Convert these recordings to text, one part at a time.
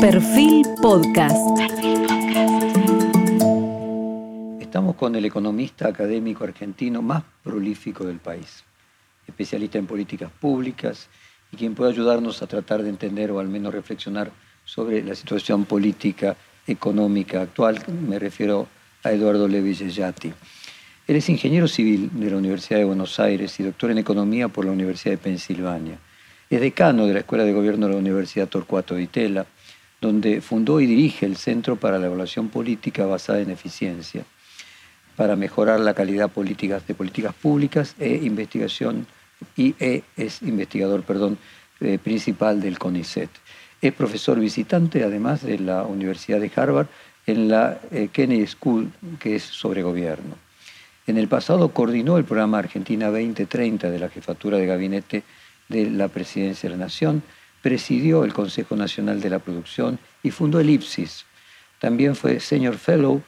Perfil Podcast. Estamos con el economista académico argentino más prolífico del país, especialista en políticas públicas y quien puede ayudarnos a tratar de entender o al menos reflexionar sobre la situación política económica actual. Me refiero a Eduardo Levi Yati. Él es ingeniero civil de la Universidad de Buenos Aires y doctor en economía por la Universidad de Pensilvania. Es decano de la Escuela de Gobierno de la Universidad Torcuato de Itela, donde fundó y dirige el Centro para la Evaluación Política basada en eficiencia, para mejorar la calidad de políticas públicas e investigación y e, es investigador, perdón, eh, principal del CONICET. Es profesor visitante, además, de la Universidad de Harvard en la eh, Kennedy School, que es sobre gobierno. En el pasado coordinó el programa Argentina 2030 de la Jefatura de Gabinete de la Presidencia de la Nación, presidió el Consejo Nacional de la Producción y fundó el IPSIS. También fue Senior Fellow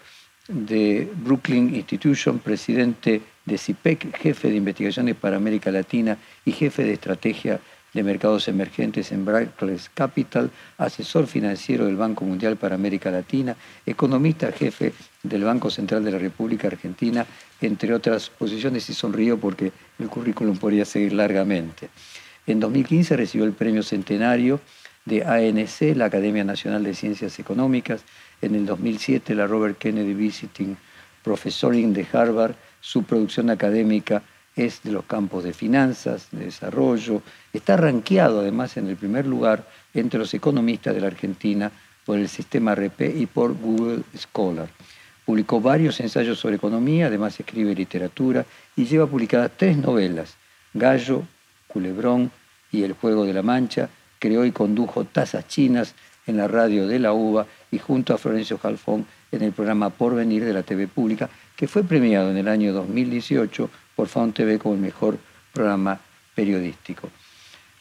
de Brooklyn Institution, presidente de CIPEC, jefe de investigaciones para América Latina y jefe de estrategia de mercados emergentes en Barclays Capital, asesor financiero del Banco Mundial para América Latina, economista jefe del Banco Central de la República Argentina, entre otras posiciones, y sonrió porque el currículum podría seguir largamente. En 2015 recibió el premio centenario de ANC, la Academia Nacional de Ciencias Económicas. En el 2007 la Robert Kennedy Visiting Professoring de Harvard. Su producción académica es de los campos de finanzas, de desarrollo. Está rankeado además en el primer lugar entre los economistas de la Argentina por el sistema RP y por Google Scholar. Publicó varios ensayos sobre economía, además escribe literatura y lleva publicadas tres novelas, Gallo, Culebrón y El Juego de la Mancha. Creó y condujo Tazas Chinas en la radio de la UBA y junto a Florencio Jalfón en el programa Porvenir de la TV Pública, que fue premiado en el año 2018 por Faun TV como el mejor programa periodístico.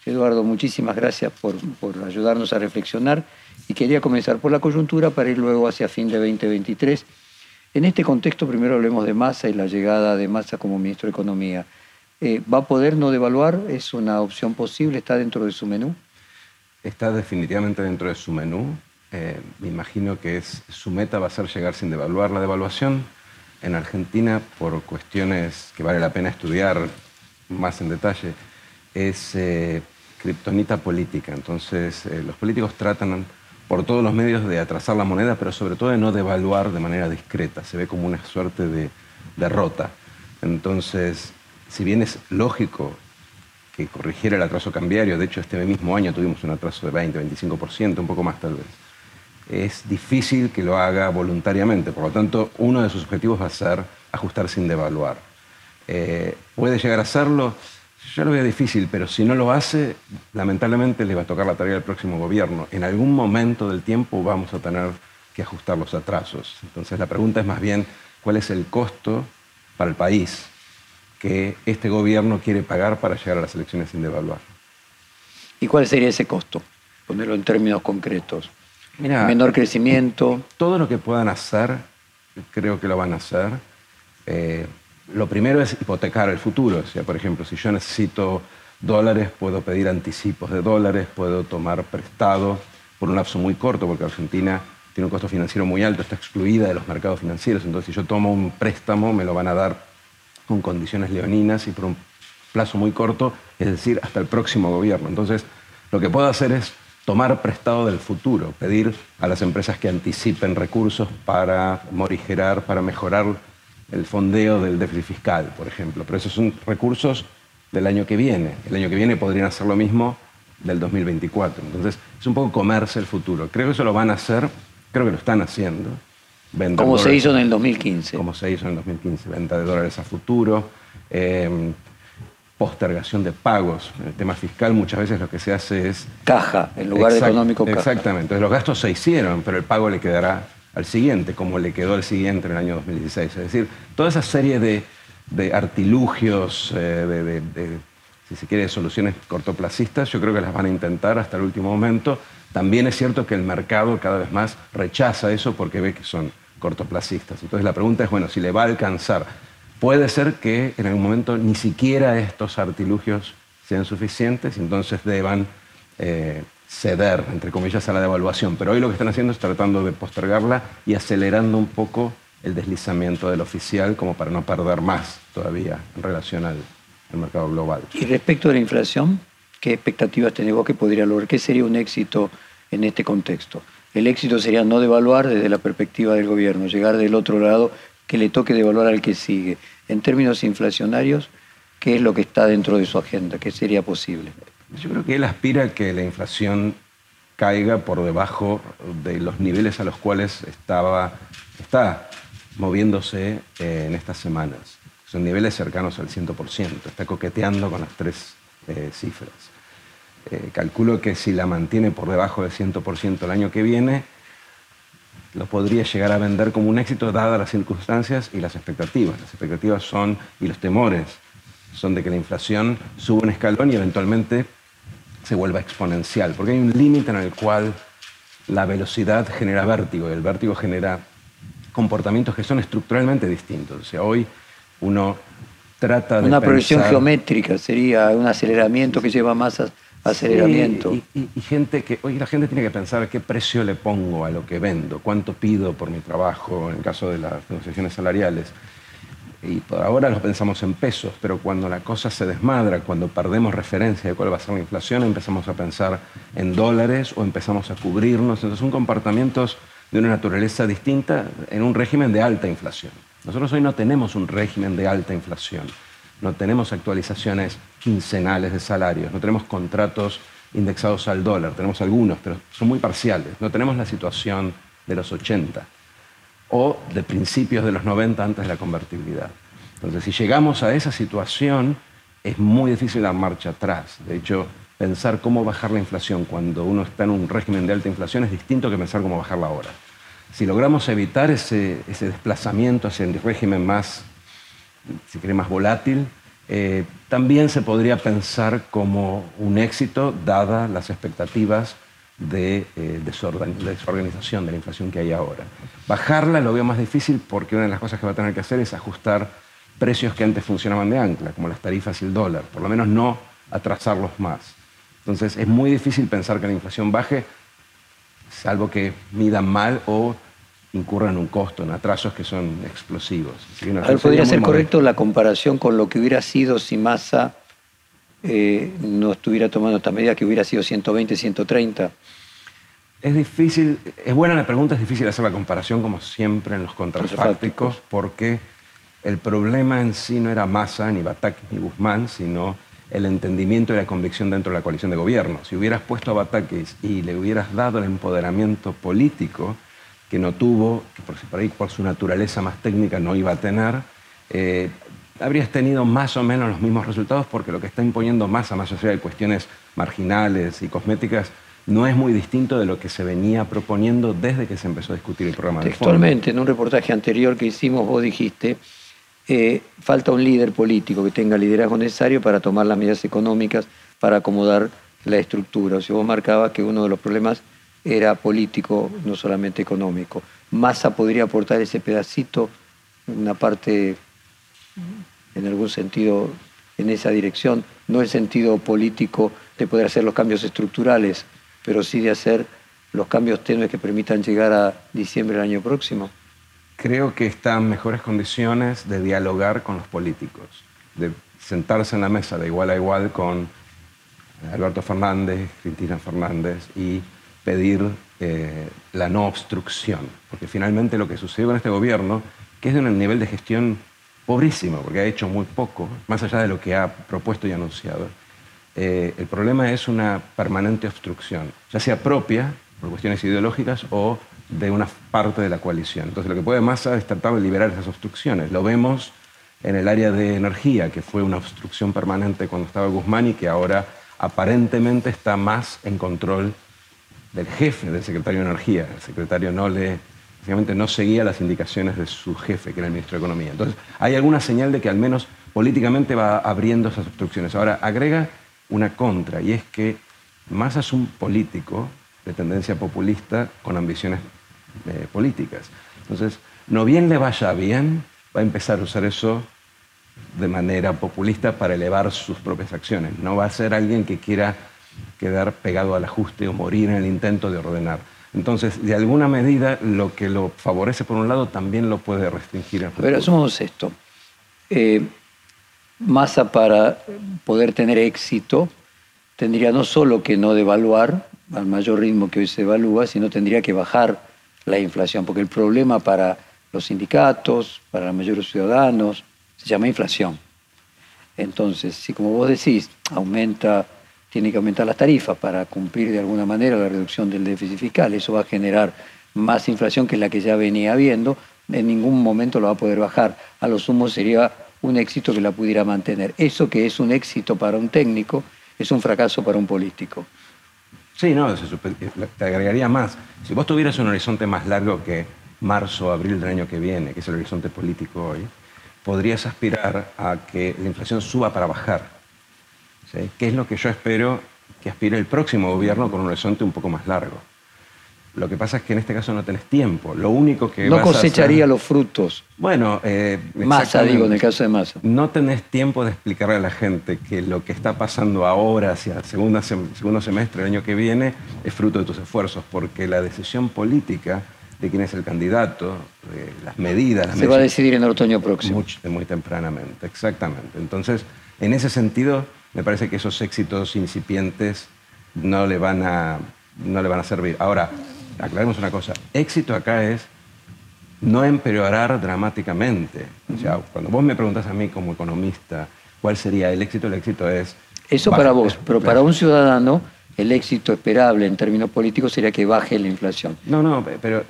Eduardo, muchísimas gracias por, por, ayudarnos a reflexionar y quería comenzar por la coyuntura para ir luego hacia fin de 2023. En este contexto, primero hablemos de Massa y la llegada de Massa como ministro de Economía. Eh, ¿Va a poder no devaluar? ¿Es una opción posible? ¿Está dentro de su menú? Está definitivamente dentro de su menú. Eh, me imagino que es, su meta va a ser llegar sin devaluar. La devaluación en Argentina, por cuestiones que vale la pena estudiar más en detalle, es eh, política. Entonces, los políticos tratan por todos los medios de atrasar la moneda, pero sobre todo de no devaluar de manera discreta. Se ve como una suerte de derrota. Entonces, si bien es lógico que corrigiera el atraso cambiario, de hecho este mismo año tuvimos un atraso de 20, 25%, un poco más tal vez, es difícil que lo haga voluntariamente. Por lo tanto, uno de sus objetivos va a ser ajustar sin devaluar. Eh, ¿Puede llegar a hacerlo? Yo lo veo difícil, pero si no lo hace, lamentablemente le va a tocar la tarea al próximo gobierno. En algún momento del tiempo vamos a tener que ajustar los atrasos. Entonces la pregunta es más bien, ¿cuál es el costo para el país que este gobierno quiere pagar para llegar a las elecciones sin devaluar. ¿Y cuál sería ese costo? Ponerlo en términos concretos. Menor crecimiento. Todo lo que puedan hacer, creo que lo van a hacer. Eh, lo primero es hipotecar el futuro. O sea, por ejemplo, si yo necesito dólares, puedo pedir anticipos de dólares, puedo tomar prestado por un lapso muy corto, porque Argentina tiene un costo financiero muy alto, está excluida de los mercados financieros. Entonces, si yo tomo un préstamo, me lo van a dar con condiciones leoninas y por un plazo muy corto, es decir, hasta el próximo gobierno. Entonces, lo que puedo hacer es tomar prestado del futuro, pedir a las empresas que anticipen recursos para morigerar, para mejorar el fondeo del déficit fiscal, por ejemplo. Pero esos son recursos del año que viene. El año que viene podrían hacer lo mismo del 2024. Entonces, es un poco comerse el futuro. Creo que eso lo van a hacer, creo que lo están haciendo. Como se hizo en el 2015. Como se hizo en el 2015, venta de dólares a futuro, em, postergación de pagos. En el tema fiscal muchas veces lo que se hace es... Caja, en lugar de económico caja. Exactamente, entonces los gastos se hicieron, pero el pago le quedará al siguiente, como le quedó al siguiente en el año 2016. Es decir, toda esa serie de, artilugios, eh, de, si se quiere, soluciones cortoplacistas, yo creo que las van a intentar hasta el último momento. También es cierto que el mercado cada vez más rechaza eso porque ve que son cortoplacistas. Entonces la pregunta es, bueno, si le va a alcanzar, puede ser que en algún momento ni siquiera estos artilugios sean suficientes y entonces deban eh, ceder, entre comillas, a la devaluación. Pero hoy lo que están haciendo es tratando de postergarla y acelerando un poco el deslizamiento del oficial como para no perder más todavía en relación al, mercado global. Y respecto de la inflación, ¿qué expectativas tenés vos que podría lograr? ¿Qué sería un éxito en este contexto? El éxito sería no devaluar desde la perspectiva del gobierno, llegar del otro lado, que le toque devaluar al que sigue. En términos inflacionarios, ¿qué es lo que está dentro de su agenda? ¿Qué sería posible? Yo creo que él aspira a que la inflación caiga por debajo de los niveles a los cuales estaba, está moviéndose eh, en estas semanas. Son niveles cercanos al 100%, está coqueteando con las tres eh, cifras. Eh, calculo que si la mantiene por debajo del 100% el año que viene, lo podría llegar a vender como un éxito dadas las circunstancias y las expectativas. Las expectativas son, y los temores, son de que la inflación suba un escalón y eventualmente se vuelva exponencial, porque hay un límite en el cual la velocidad genera vértigo y el vértigo genera comportamientos que son estructuralmente distintos. O sea, hoy uno trata de... Una progresión geométrica sería un aceleramiento que lleva más a aceleramiento. y, gente que, hoy la gente tiene que pensar qué precio le pongo a lo que vendo, cuánto pido por mi trabajo en el caso de las negociaciones salariales y por ahora lo pensamos en pesos, pero cuando la cosa se desmadra, cuando perdemos referencia de cuál va a ser la inflación, empezamos a pensar en dólares o empezamos a cubrirnos. Entonces son comportamientos de una naturaleza distinta en un régimen de alta inflación. Nosotros hoy no tenemos un régimen de alta inflación, no tenemos actualizaciones quincenales de salarios, no tenemos contratos indexados al dólar, tenemos algunos, pero son muy parciales, no tenemos la situación de los 80 o de principios de los 90 antes de la convertibilidad. Entonces, si llegamos a esa situación, es muy difícil dar marcha atrás. De hecho, pensar cómo bajar la inflación cuando uno está en un régimen de alta inflación es distinto que pensar cómo bajarla ahora. Si logramos evitar ese, desplazamiento hacia el régimen más, si quiere, más volátil, eh, también se podría pensar como un éxito, dadas las expectativas de, eh, desorganización de la inflación que hay ahora. Bajarla lo veo más difícil porque una de las cosas que va a tener que hacer es ajustar precios que antes funcionaban de ancla, como las tarifas y el dólar, por lo menos no atrasarlos más. Entonces es muy difícil pensar que la inflación baje, salvo que midan mal o incurran un costo, en atrasos que son explosivos. ¿Podría ser correcto la comparación con lo que hubiera sido si Massa eh, no estuviera tomando esta medida que hubiera sido 120, 130? Es difícil, es buena la pregunta, es difícil hacer la comparación como siempre en los contrafácticos porque el problema en sí no era Massa, ni Bataki, ni Guzmán, sino el entendimiento y la convicción dentro de la coalición de gobierno. Si hubieras puesto a Batakis y le hubieras dado el empoderamiento político que no tuvo, que por, ahí por su naturaleza más técnica no iba a tener, eh, habrías tenido más o menos los mismos resultados porque lo que está imponiendo Massa, más allá de cuestiones marginales y cosméticas, no es muy distinto de lo que se venía proponiendo desde que se empezó a discutir el programa Textualmente, en un reportaje anterior que hicimos, vos dijiste, eh, falta un líder político que tenga liderazgo necesario para tomar las medidas económicas para acomodar la estructura. O sea, vos marcabas que uno de los problemas era político, no solamente económico. Massa podría aportar ese pedacito, una parte en algún sentido en esa dirección, no el sentido político de poder hacer los cambios estructurales, pero sí de hacer los cambios tenues que permitan llegar a diciembre del año próximo? Creo que está en mejores condiciones de dialogar con los políticos, de sentarse en la mesa de igual a igual con Alberto Fernández, Cristina Fernández y pedir eh, la no obstrucción, porque finalmente lo que sucedió en este gobierno, que es de un nivel de gestión pobrísimo, porque ha hecho muy poco, más allá de lo que ha propuesto y anunciado. Eh, el problema es una permanente obstrucción, ya sea propia, por cuestiones ideológicas, o de una parte de la coalición. Entonces, lo que puede más es tratar de liberar esas obstrucciones. Lo vemos en el área de energía, que fue una obstrucción permanente cuando estaba Guzmán y que ahora aparentemente está más en control del jefe del secretario de Energía. El secretario no le no seguía las indicaciones de su jefe, que era el ministro de Economía. Entonces, hay alguna señal de que al menos políticamente va abriendo esas obstrucciones. Ahora, agrega una contra, y es que Massa es un político de tendencia populista con ambiciones eh, políticas. Entonces, no bien le vaya bien, va a empezar a usar eso de manera populista para elevar sus propias acciones. No va a ser alguien que quiera quedar pegado al ajuste o morir en el intento de ordenar. Entonces, de alguna medida, lo que lo favorece por un lado también lo puede restringir. A ver, asumamos esto. Eh, Massa para poder tener éxito tendría no solo que no devaluar al mayor ritmo que hoy se evalúa, sino tendría que bajar la inflación, porque el problema para los sindicatos, para la mayoría de los ciudadanos, se llama inflación. Entonces, si como vos decís, aumenta, tiene que aumentar las tarifas para cumplir de alguna manera la reducción del déficit fiscal, eso va a generar más inflación que la que ya venía habiendo, en ningún momento lo va a poder bajar. A lo sumo sería un éxito que la pudiera mantener. Eso que es un éxito para un técnico es un fracaso para un político. Sí, no, te agregaría más. Si vos tuvieras un horizonte más largo que marzo abril del año que viene, que es el horizonte político hoy, podrías aspirar a que la inflación suba para bajar. ¿Sí? ¿Qué es lo que yo espero que aspire el próximo gobierno con un horizonte un poco más largo? Lo que pasa es que en este caso no tenés tiempo. Lo único que no cosecharía los frutos. Bueno, eh, masa digo en el caso de masa. No tenés tiempo de explicarle a la gente que lo que está pasando ahora hacia el segundo semestre del año que viene es fruto de tus esfuerzos, porque la decisión política de quién es el candidato, las medidas. Se va a decidir en el otoño próximo. Muy, muy tempranamente, exactamente. Entonces, en ese sentido, me parece que esos éxitos incipientes no le van a, no le van a servir. Ahora, aclaremos una cosa, éxito acá es no empeorar dramáticamente. O sea, cuando vos me preguntas a mí como economista cuál sería el éxito, el éxito es... Eso para vos, pero para un ciudadano el éxito esperable en términos políticos sería que baje la inflación. No, no, pero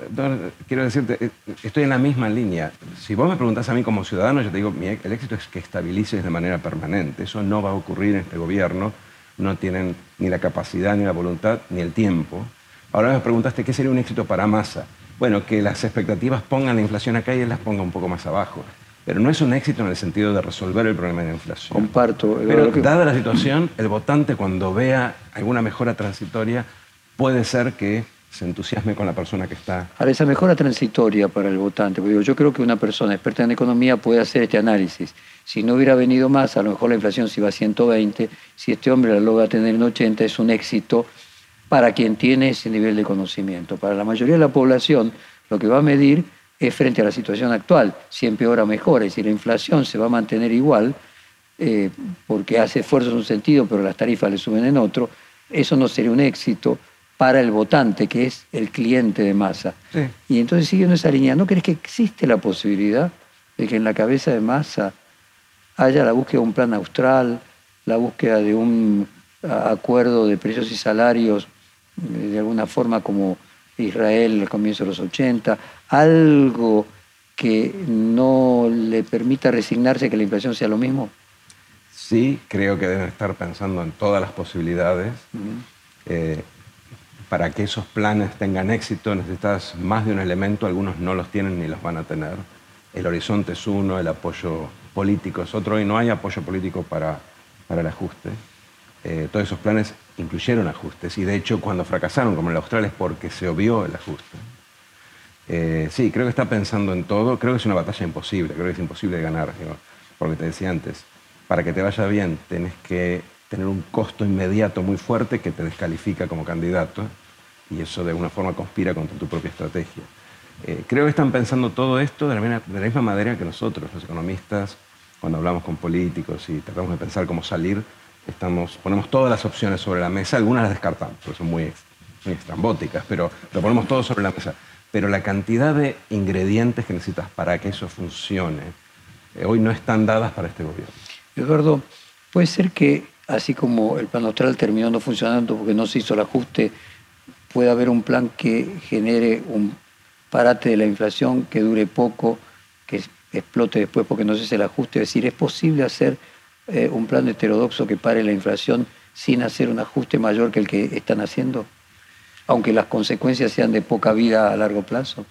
quiero decirte, eh, estoy en la misma línea. Si vos me preguntás a mí como ciudadano, yo te digo, el éxito es que estabilices de manera permanente. Eso no va a ocurrir en este gobierno. No tienen ni la capacidad, ni la voluntad, ni el tiempo. Ahora me preguntaste qué sería un éxito para Massa. Bueno, que las expectativas pongan la inflación acá y él las ponga un poco más abajo. Pero no es un éxito en el sentido de resolver el problema de la inflación. Comparto. Pero dada la situación, el votante cuando vea alguna mejora transitoria puede ser que se entusiasme con la persona que está. Ahora, esa mejora transitoria para el votante, porque yo creo que una persona experta en economía puede hacer este análisis. Si no hubiera venido más, a lo mejor la inflación se iba a 120, si este hombre la logra tener en 80, es un éxito para quien tiene ese nivel de conocimiento. Para la mayoría de la población, lo que va a medir es frente a la situación actual, si empeora mejora, y si la inflación se va a mantener igual, eh, porque hace esfuerzos en un sentido, pero las tarifas le suben en otro, eso no sería un éxito para el votante, que es el cliente de masa. Y entonces, siguiendo esa línea, ¿no crees que existe la posibilidad de que en la cabeza de masa haya la búsqueda de un plan austral, la búsqueda de un acuerdo de precios y salarios de alguna forma como Israel al comienzo de los 80, algo que no le permita resignarse que la inflación sea lo mismo? Sí, creo que deben estar pensando en todas las posibilidades. Eh, para que esos planes tengan éxito necesitas más de un elemento, algunos no los tienen ni los van a tener. El horizonte es uno, el apoyo político es otro y no hay apoyo político para, para el ajuste. Eh, todos esos planes incluyeron ajustes y de hecho cuando fracasaron, como en el Austral, es porque se obvió el ajuste. Eh, sí, creo que está pensando en todo, creo que es una batalla imposible, creo que es imposible de ganar, porque te decía antes, para que te vaya bien tenés que tener un costo inmediato muy fuerte que te descalifica como candidato y eso de alguna forma conspira contra tu propia estrategia. Eh, creo que están pensando todo esto de la, misma, de la misma manera que nosotros, los economistas, cuando hablamos con políticos y tratamos de pensar cómo salir Ponemos todas las opciones sobre la mesa, algunas las descartamos, porque son muy, estrambóticas, pero lo ponemos todo sobre la mesa. Pero la cantidad de ingredientes que necesitas para que eso funcione eh, hoy no están dadas para este gobierno. Eduardo, puede ser que así como el plan austral terminó no funcionando porque no se hizo el ajuste, puede haber un plan que genere un parate de la inflación que dure poco, que explote después porque no se hace el ajuste. Es decir, es posible hacer eh, un plan heterodoxo que pare la inflación sin hacer un ajuste mayor que el que están haciendo, aunque las consecuencias sean de poca vida a largo plazo?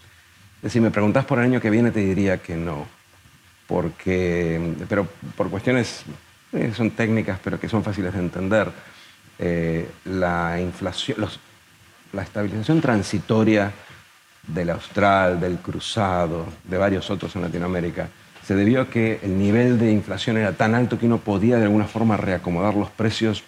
Si me preguntas por el año que viene, te diría que no, porque, pero por cuestiones eh, son técnicas, pero que son fáciles de entender. Eh, la inflación, la estabilización transitoria del austral, del cruzado, de varios otros en Latinoamérica, se debió a que el nivel de inflación era tan alto que uno podía de alguna forma reacomodar los precios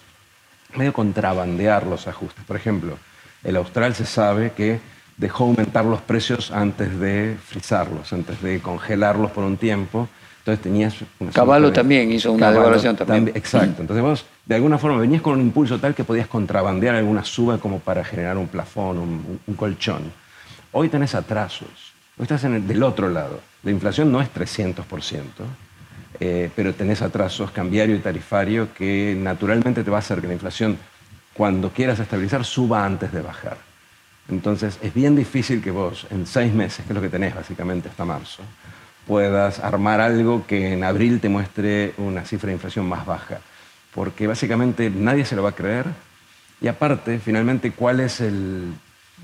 medio contrabandear los ajustes. Por ejemplo, el austral se sabe que dejó aumentar los precios antes de frizarlos, antes de congelarlos por un tiempo. Entonces tenías Caballo también hizo una devaluación también. Exacto. Entonces vos, de alguna forma, venías con un impulso tal que podías contrabandear alguna suba como para generar un plafón, un, colchón. Hoy tenés atrasos. Hoy estás en el, del otro lado. La inflación no es 300%, eh, pero tenés atrasos cambiario y tarifario que naturalmente te va a hacer que la inflación, cuando quieras estabilizar, suba antes de bajar. Entonces es bien difícil que vos en seis meses, que es lo que tenés básicamente hasta marzo, puedas armar algo que en abril te muestre una cifra de inflación más baja, porque básicamente nadie se lo va a creer y aparte, finalmente, ¿cuál es el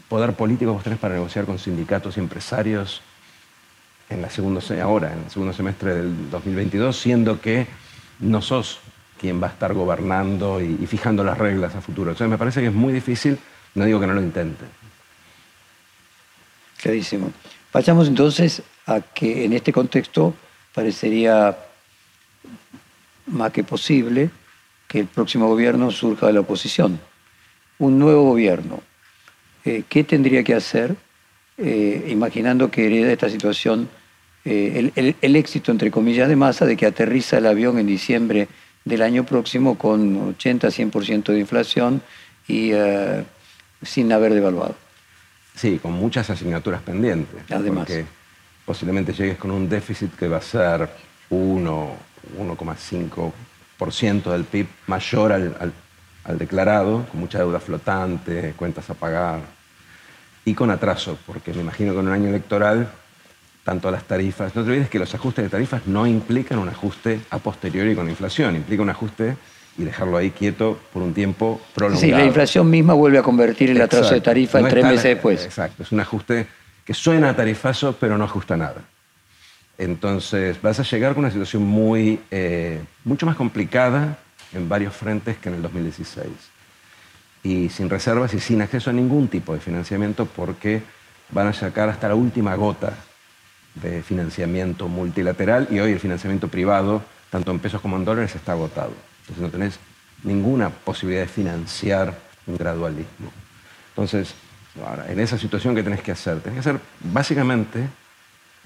poder político que vos tenés para negociar con sindicatos y empresarios en la segundo, ahora, en el segundo semestre del 2022, siendo que no sos quien va a estar gobernando y, fijando las reglas a futuro? Entonces me parece que es muy difícil, no digo que no lo intente, Clarísimo. Pasamos entonces a que en este contexto parecería más que posible que el próximo gobierno surja de la oposición. Un nuevo gobierno. Eh, ¿Qué tendría que hacer, eh, imaginando que hereda esta situación eh, el, éxito, entre comillas, de masa de que aterriza el avión en diciembre del año próximo con 80-100% de inflación y sin haber devaluado? Sí, con muchas asignaturas pendientes. Además. Porque posiblemente llegues con un déficit que va a ser 1, 1,5% del PIB mayor al, declarado, con mucha deuda flotante, cuentas a pagar, y con atraso, porque me imagino que en un año electoral, tanto las tarifas, no te olvides que los ajustes de tarifas no implican un ajuste a posteriori con inflación, implica un ajuste y dejarlo ahí quieto por un tiempo prolongado. Sí, la inflación misma vuelve a convertir el atraso de tarifa en tres meses después. Exacto, es un ajuste que suena a tarifazo, pero no ajusta nada. Entonces vas a llegar con una situación muy, eh, mucho más complicada en varios frentes que en el 2016. Y sin reservas y sin acceso a ningún tipo de financiamiento porque van a sacar hasta la última gota de financiamiento multilateral y hoy el financiamiento privado, tanto en pesos como en dólares, está agotado. Entonces no tenés ninguna posibilidad de financiar un gradualismo. Entonces, ahora, en esa situación, ¿qué tenés que hacer? Tenés que hacer básicamente,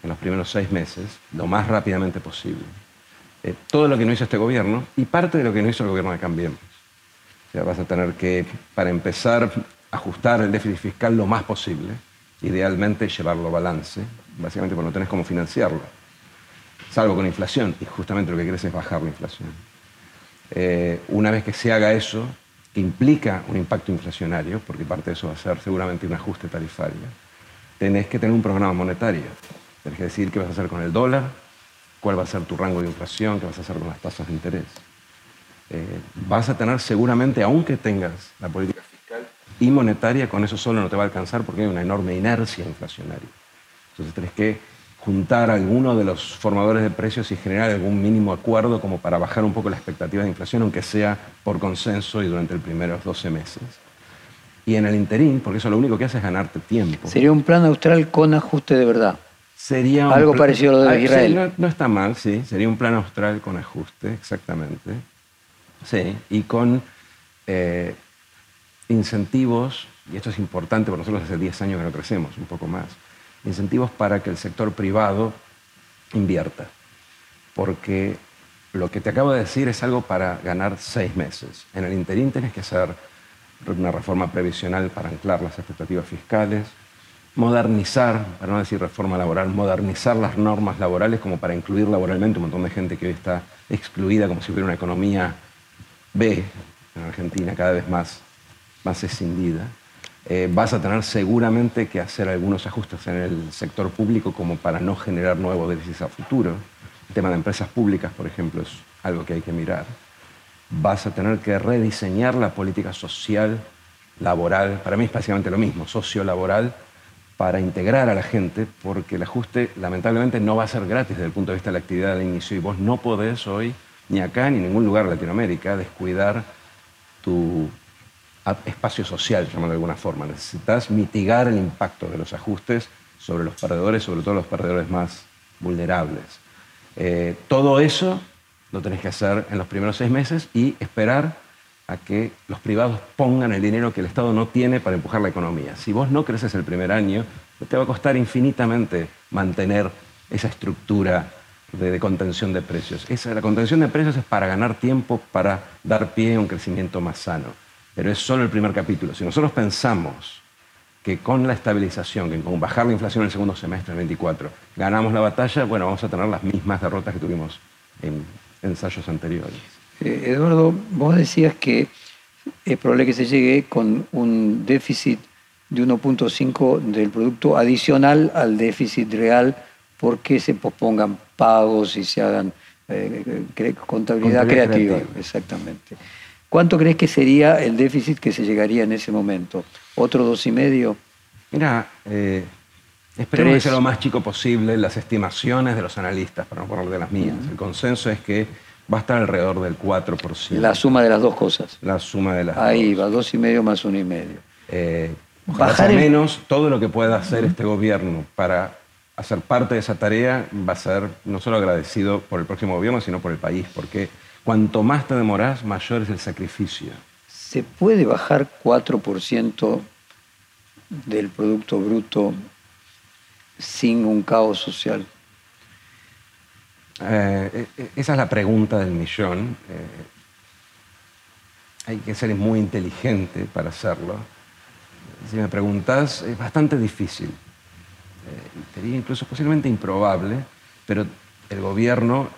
en los primeros seis meses, lo más rápidamente posible, eh, todo lo que no hizo este gobierno y parte de lo que no hizo el gobierno de Cambiemos. O sea, vas a tener que, para empezar, ajustar el déficit fiscal lo más posible, idealmente llevarlo a balance, básicamente porque no tenés cómo financiarlo, salvo con inflación, y justamente lo que querés es bajar la inflación. Eh, una vez que se haga eso, que implica un impacto inflacionario, porque parte de eso va a ser seguramente un ajuste tarifario, tenés que tener un programa monetario. Tenés que decir qué vas a hacer con el dólar, cuál va a ser tu rango de inflación, qué vas a hacer con las tasas de interés. Eh, vas a tener seguramente, aunque tengas la política fiscal y monetaria, con eso solo no te va a alcanzar porque hay una enorme inercia inflacionaria. Entonces tenés que juntar a alguno de los formadores de precios y generar algún mínimo acuerdo como para bajar un poco la expectativa de inflación, aunque sea por consenso y durante los primeros 12 meses. Y en el interín, porque eso lo único que hace es ganarte tiempo. Sería un plan austral con ajuste de verdad. Sería Algo parecido a lo de ah, Israel. no, está mal, sí. Sería un plan austral con ajuste, exactamente. Sí, y con eh, incentivos, y esto es importante, porque nosotros hace 10 años que no crecemos, un poco más incentivos para que el sector privado invierta. Porque lo que te acabo de decir es algo para ganar seis meses. En el interín tienes que hacer una reforma previsional para anclar las expectativas fiscales, modernizar, para no decir reforma laboral, modernizar las normas laborales como para incluir laboralmente un montón de gente que hoy está excluida como si hubiera una economía B en Argentina cada vez más, más escindida. Eh, vas a tener seguramente que hacer algunos ajustes en el sector público como para no generar nuevos déficits a futuro. El tema de empresas públicas, por ejemplo, es algo que hay que mirar. Vas a tener que rediseñar la política social, laboral, para mí es básicamente lo mismo, sociolaboral, para integrar a la gente, porque el ajuste lamentablemente no va a ser gratis desde el punto de vista de la actividad de inicio y vos no podés hoy, ni acá ni en ningún lugar de Latinoamérica, descuidar tu espacio social, llamarlo de alguna forma. Necesitas mitigar el impacto de los ajustes sobre los perdedores, sobre todo los perdedores más vulnerables. Eh, todo eso lo tenés que hacer en los primeros seis meses y esperar a que los privados pongan el dinero que el Estado no tiene para empujar la economía. Si vos no creces el primer año, te va a costar infinitamente mantener esa estructura de, contención de precios. Esa, la contención de precios es para ganar tiempo, para dar pie a un crecimiento más sano. Pero es solo el primer capítulo. Si nosotros pensamos que con la estabilización, que con bajar la inflación en el segundo semestre del 24, ganamos la batalla, bueno, vamos a tener las mismas derrotas que tuvimos en ensayos anteriores. Eh, Eduardo, vos decías que es probable que se llegue con un déficit de 1.5 del producto adicional al déficit real porque se pospongan pagos y se hagan eh, contabilidad, creativa. Exactamente. ¿Cuánto crees que sería el déficit que se llegaría en ese momento? ¿Otro dos y medio? Mira, eh, esperemos que sea lo más chico posible. Las estimaciones de los analistas, para no poner de las mías, el consenso es que va a estar alrededor del 4%. La suma de las dos cosas. La suma de las Ahí va, dos y medio más uno y medio. Eh, Bajar menos todo lo que pueda hacer este gobierno para hacer parte de esa tarea va a ser no solo agradecido por el próximo gobierno, sino por el país, porque cuanto más te demorás, mayor es el sacrificio. ¿Se puede bajar 4% del Producto Bruto sin un caos social? Eh, eh, esa es la pregunta del millón. Eh, hay que ser muy inteligente para hacerlo. Si me preguntas, es bastante difícil. te diría incluso posiblemente improbable, pero el gobierno,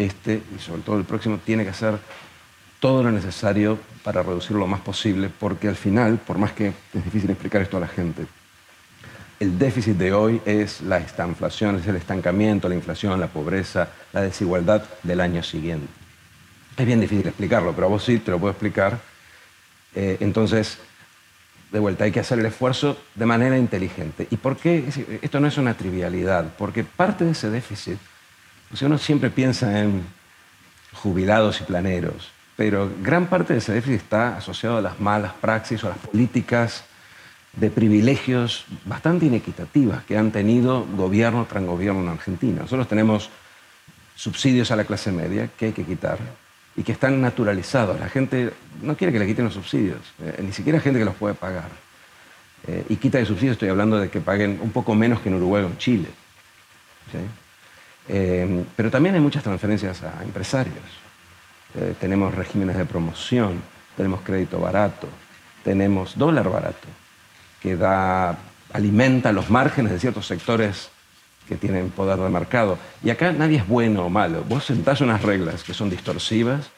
este y sobre todo el próximo, tiene que hacer todo lo necesario para reducirlo lo más posible, porque al final, por más que es difícil explicar esto a la gente, el déficit de hoy es la inflación, es el estancamiento, la inflación, la pobreza, la desigualdad del año siguiente. Es bien difícil explicarlo, pero a vos sí te lo puedo explicar. Eh, entonces, de vuelta, hay que hacer el esfuerzo de manera inteligente. ¿Y por qué? Esto no es una trivialidad, porque parte de ese déficit, si uno siempre piensa en jubilados y planeros, pero gran parte de ese déficit está asociado a las malas praxis o a las políticas de privilegios bastante inequitativas que han tenido gobierno tras gobierno en Argentina. Nosotros tenemos subsidios a la clase media que hay que quitar y que están naturalizados. La gente no quiere que le quiten los subsidios, eh, ni siquiera gente que los puede pagar. Eh, y quita de subsidios, estoy hablando de que paguen un poco menos que en Uruguay o en Chile. Eh, pero también hay muchas transferencias a empresarios. tenemos regímenes de promoción, tenemos crédito barato, tenemos dólar barato que da, alimenta los márgenes de ciertos sectores que tienen poder de mercado. Y acá nadie es bueno o malo. Vos sentás unas reglas que son distorsivas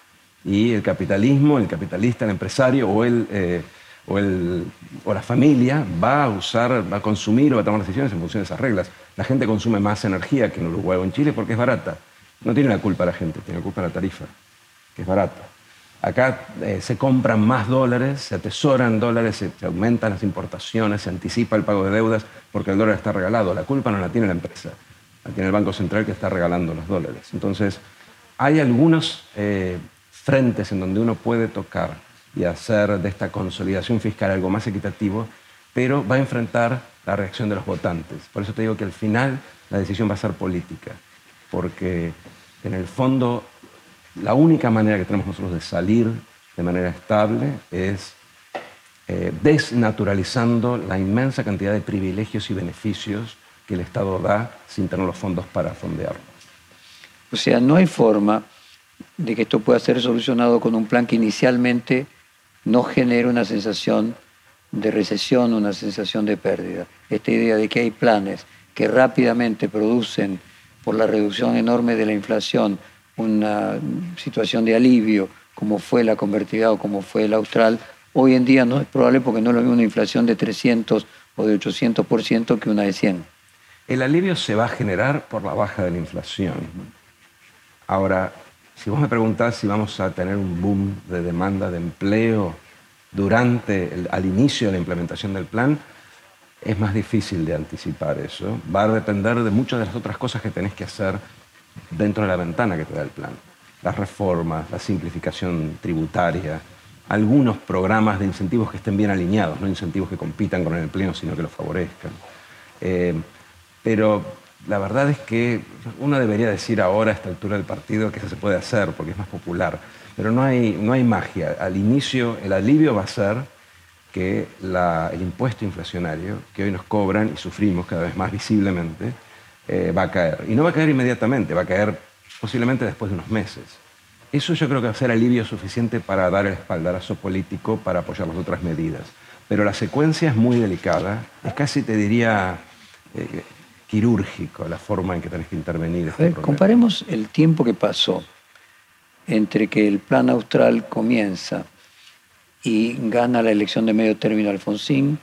y el capitalismo, el capitalista, el empresario o, el, eh, o, el, o la familia va a usar, va a consumir o va a tomar decisiones en función de esas reglas. La gente consume más energía que en Uruguay o en Chile porque es barata. No tiene la culpa la gente, tiene la culpa la tarifa, que es barata. Acá eh, se compran más dólares, se atesoran dólares, se, aumentan las importaciones, se anticipa el pago de deudas porque el dólar está regalado. La culpa no la tiene la empresa, la tiene el Banco Central que está regalando los dólares. Entonces, hay algunos eh, frentes en donde uno puede tocar y hacer de esta consolidación fiscal algo más equitativo, pero va a enfrentar la reacción de los votantes. Por eso te digo que al final la decisión va a ser política, porque en el fondo la única manera que tenemos nosotros de salir de manera estable es eh, desnaturalizando la inmensa cantidad de privilegios y beneficios que el Estado da sin tener los fondos para fondearlos. O sea, no hay forma de que esto pueda ser solucionado con un plan que inicialmente no genere una sensación de recesión, una sensación de pérdida. Esta idea de que hay planes que rápidamente producen, por la reducción enorme de la inflación, una situación de alivio como fue la convertida o como fue el austral, hoy en día no es probable porque no lo mismo una inflación de 300 o de 800% que una de 100. El alivio se va a generar por la baja de la inflación. Ahora, si vos me preguntás si vamos a tener un boom de demanda de empleo durante al inicio de la implementación del plan, es más difícil de anticipar eso. Va a depender de muchas de las otras cosas que tenés que hacer dentro de la ventana que te da el plan. Las reformas, la simplificación tributaria, algunos programas de incentivos que estén bien alineados, no incentivos que compitan con el empleo, sino que lo favorezcan. Eh, pero la verdad es que uno debería decir ahora a esta altura del partido que eso se puede hacer porque es más popular, pero no hay, no hay magia. Al inicio el alivio va a ser que el impuesto inflacionario que hoy nos cobran y sufrimos cada vez más visiblemente eh, va a caer. Y no va a caer inmediatamente, va a caer posiblemente después de unos meses. Eso yo creo que va a ser alivio suficiente para dar el espaldarazo político para apoyar las otras medidas. Pero la secuencia es muy delicada, es casi, te diría, eh, quirúrgico la forma en que tenés que intervenir. Este comparemos el tiempo que pasó entre que el plan austral comienza y gana la elección de medio término Alfonsín,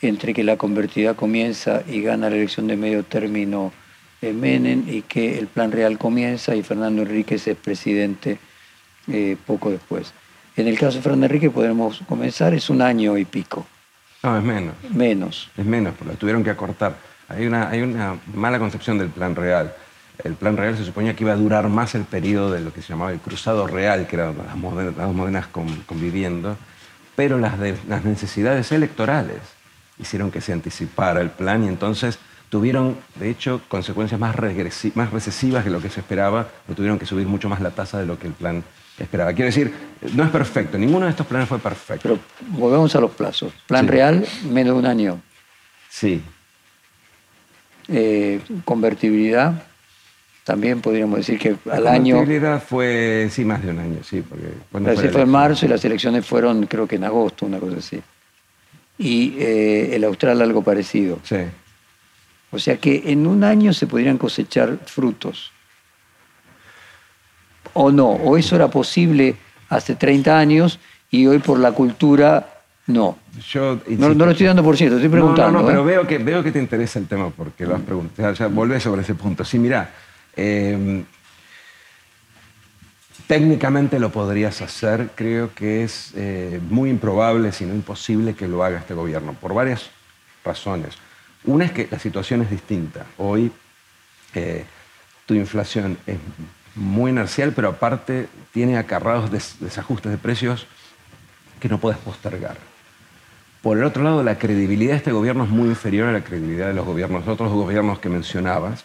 entre que la convertida comienza y gana la elección de medio término eh, Menem, y que el plan real comienza y Fernando Enríquez es presidente eh, poco después. En el caso de Fernando Enrique podremos comenzar, es un año y pico. No, es menos. Menos. Es menos, porque lo tuvieron que acortar. Hay una, hay una mala concepción del plan real. El plan real se suponía que iba a durar más el periodo de lo que se llamaba el cruzado real, que eran las, dos modernas conviviendo, pero las, las necesidades electorales hicieron que se anticipara el plan y entonces tuvieron, de hecho, consecuencias más, más recesivas que lo que se esperaba, o tuvieron que subir mucho más la tasa de lo que el plan esperaba. Quiero decir, no es perfecto, ninguno de estos planes fue perfecto. Pero volvemos a los plazos. Plan real, menos de un año. Sí, eh, convertibilidad, también podríamos decir que al año... Convertibilidad fue, sí, más de un año, sí. Porque fue, fue en marzo y las elecciones fueron, creo que en agosto, una cosa así. Y eh, el austral algo parecido. Sí. O sea que en un año se podrían cosechar frutos. O no, o eso era posible hace 30 años y hoy por la cultura no. Yo, no, lo estoy dando por cierto, estoy preguntando. No, no, pero ¿eh? veo, que, veo que te interesa el tema porque lo has preguntado. O sea, volvés sobre ese punto. Sí, mira, em, técnicamente lo podrías hacer. Creo que es eh, muy improbable, si no imposible, que lo haga este gobierno, por varias razones. Una es que la situación es distinta. Hoy eh, tu inflación es muy inercial, pero aparte tiene acarrados desajustes de precios que no puedes postergar. Por el otro lado, la credibilidad de este gobierno es muy inferior a la credibilidad de los gobiernos, otros gobiernos que mencionabas.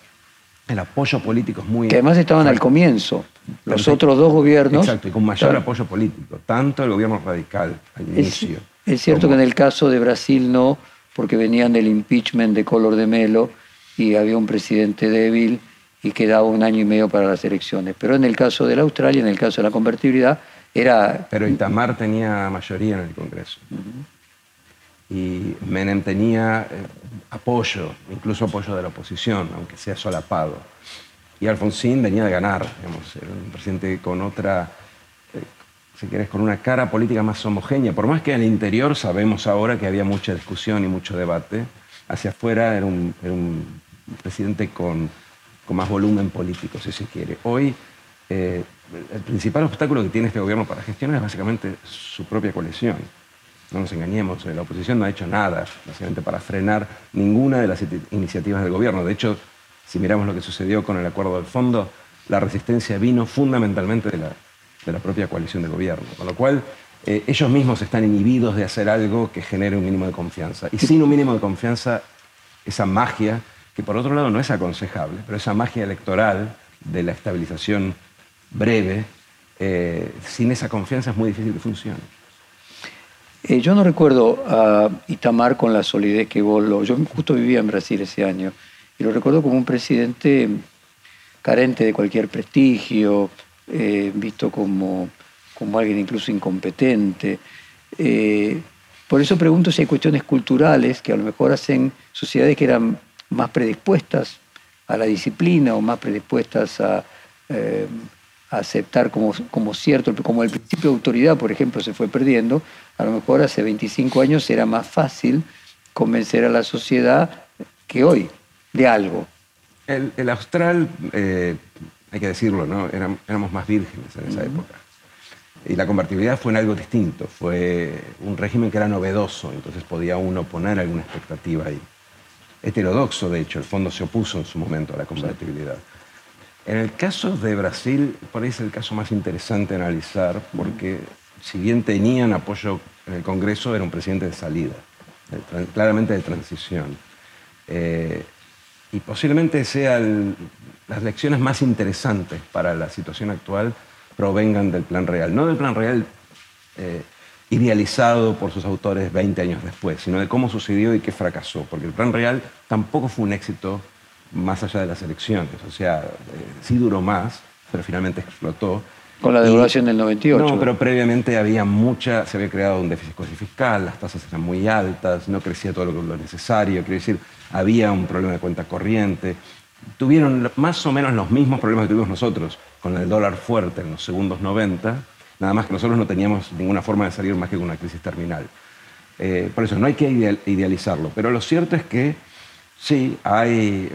El apoyo político es muy... Que además estaban al comienzo. Los otros dos gobiernos... Exacto, y con mayor apoyo político. Tanto el gobierno radical al inicio. Es cierto que en el caso de Brasil no, porque venían del impeachment de Color de Melo y había un presidente débil y quedaba un año y medio para las elecciones. Pero en el caso de la Australia, en el caso de la convertibilidad, era... Pero Itamar tenía mayoría en el Congreso y Menem tenía eh, apoyo, incluso apoyo de la oposición, aunque sea solapado. Y Alfonsín venía de ganar, digamos, era un presidente con otra, eh, si querés, con una cara política más homogénea. Por más que el interior sabemos ahora que había mucha discusión y mucho debate, hacia afuera era un, presidente con, con, más volumen político, si se quiere. Hoy eh, el principal obstáculo que tiene este gobierno para gestionar es básicamente su propia coalición no nos engañemos, la oposición no ha hecho nada, básicamente, para frenar ninguna de las iniciativas del gobierno. De hecho, si miramos lo que sucedió con el acuerdo del fondo, la resistencia vino fundamentalmente de la, de la propia coalición de gobierno. Con lo cual, eh, ellos mismos están inhibidos de hacer algo que genere un mínimo de confianza. Y sin un mínimo de confianza, esa magia, que por otro lado no es aconsejable, pero esa magia electoral de la estabilización breve, eh, sin esa confianza es muy difícil que funcione. Eh, yo no recuerdo a Itamar con la solidez que vos lo... Yo justo vivía en Brasil ese año y lo recuerdo como un presidente carente de cualquier prestigio, eh, visto como, como alguien incluso incompetente. Eh, por eso pregunto si hay cuestiones culturales que a lo mejor hacen sociedades que eran más predispuestas a la disciplina o más predispuestas a, aceptar como, como cierto, como el principio de autoridad, por ejemplo, se fue perdiendo, a lo mejor hace 25 años era más fácil convencer a la sociedad que hoy de algo. El, austral, eh, hay que decirlo, ¿no? éramos más vírgenes en esa época. Y la convertibilidad fue en algo distinto, fue un régimen que era novedoso, entonces podía uno poner alguna expectativa ahí. Heterodoxo, de hecho, el fondo se opuso en su momento a la convertibilidad. En el caso de Brasil, por ahí es el caso más interesante analizar, porque si bien tenían apoyo en el Congreso, era un presidente de salida, claramente de transición. Eh, y posiblemente sean las lecciones más interesantes para la situación actual provengan del plan real. No del plan real eh, idealizado por sus autores 20 años después, sino de cómo sucedió y qué fracasó. Porque el plan real tampoco fue un éxito más allá de las elecciones. O sea, eh, sí duró más, pero finalmente explotó. Con la devaluación del 98. No, pero previamente había mucha, se había creado un déficit fiscal, las tasas eran muy altas, no crecía todo lo, lo necesario, quiero decir, había un problema de cuenta corriente. Tuvieron más o menos los mismos problemas que tuvimos nosotros con el dólar fuerte en los segundos 90, nada más que nosotros no teníamos ninguna forma de salir más que con una crisis terminal. Eh, por eso no hay que idealizarlo, pero lo cierto es que sí, hay,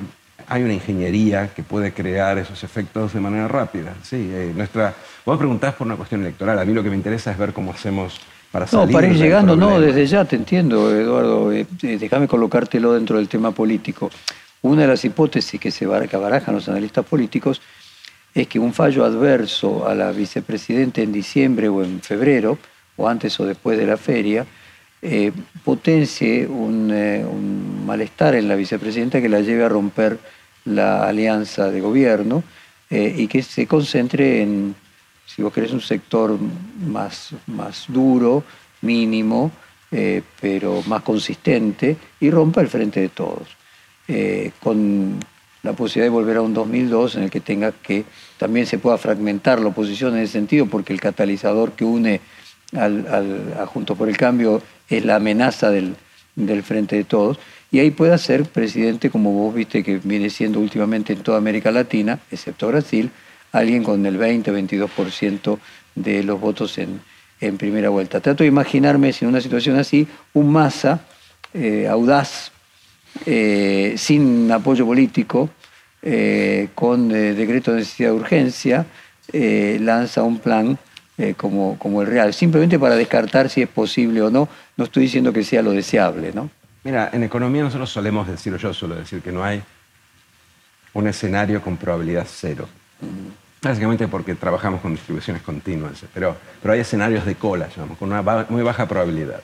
hay una ingeniería que puede crear esos efectos de manera rápida. Sí, eh, nuestra, vos preguntás por una cuestión electoral, a mí lo que me interesa es ver cómo hacemos para salir. No, para ir llegando, no, desde ya te entiendo, Eduardo, eh, déjame colocártelo dentro del tema político. Una de las hipótesis que se barajan los analistas políticos es que un fallo adverso a la vicepresidenta en diciembre o en febrero, o antes o después de la feria, eh, potencie un, un, malestar en la vicepresidenta que la lleve a romper la alianza de gobierno eh, y que se concentre en, si vos querés, un sector más, más duro, mínimo, eh, pero más consistente y rompa el frente de todos. Eh, con la posibilidad de volver a un 2002 en el que tenga que también se pueda fragmentar la oposición en ese sentido, porque el catalizador que une al, al, a Juntos por el Cambio es la amenaza del, del frente de todos y ahí pueda ser presidente, como vos viste que viene siendo últimamente en toda América Latina, excepto Brasil, alguien con el 20-22% de los votos en, en, primera vuelta. Trato de imaginarme, si en una situación así, un masa eh, audaz, eh, sin apoyo político, eh, con eh, decreto de necesidad de urgencia, eh, lanza un plan eh, como, como el real, simplemente para descartar si es posible o no. No estoy diciendo que sea lo deseable, ¿no? Mira, en economía nosotros solemos decir, o yo suelo decir que no hay un escenario con probabilidad cero. Básicamente porque trabajamos con distribuciones continuas, pero, pero hay escenarios de cola, llamamos, con una muy baja probabilidad.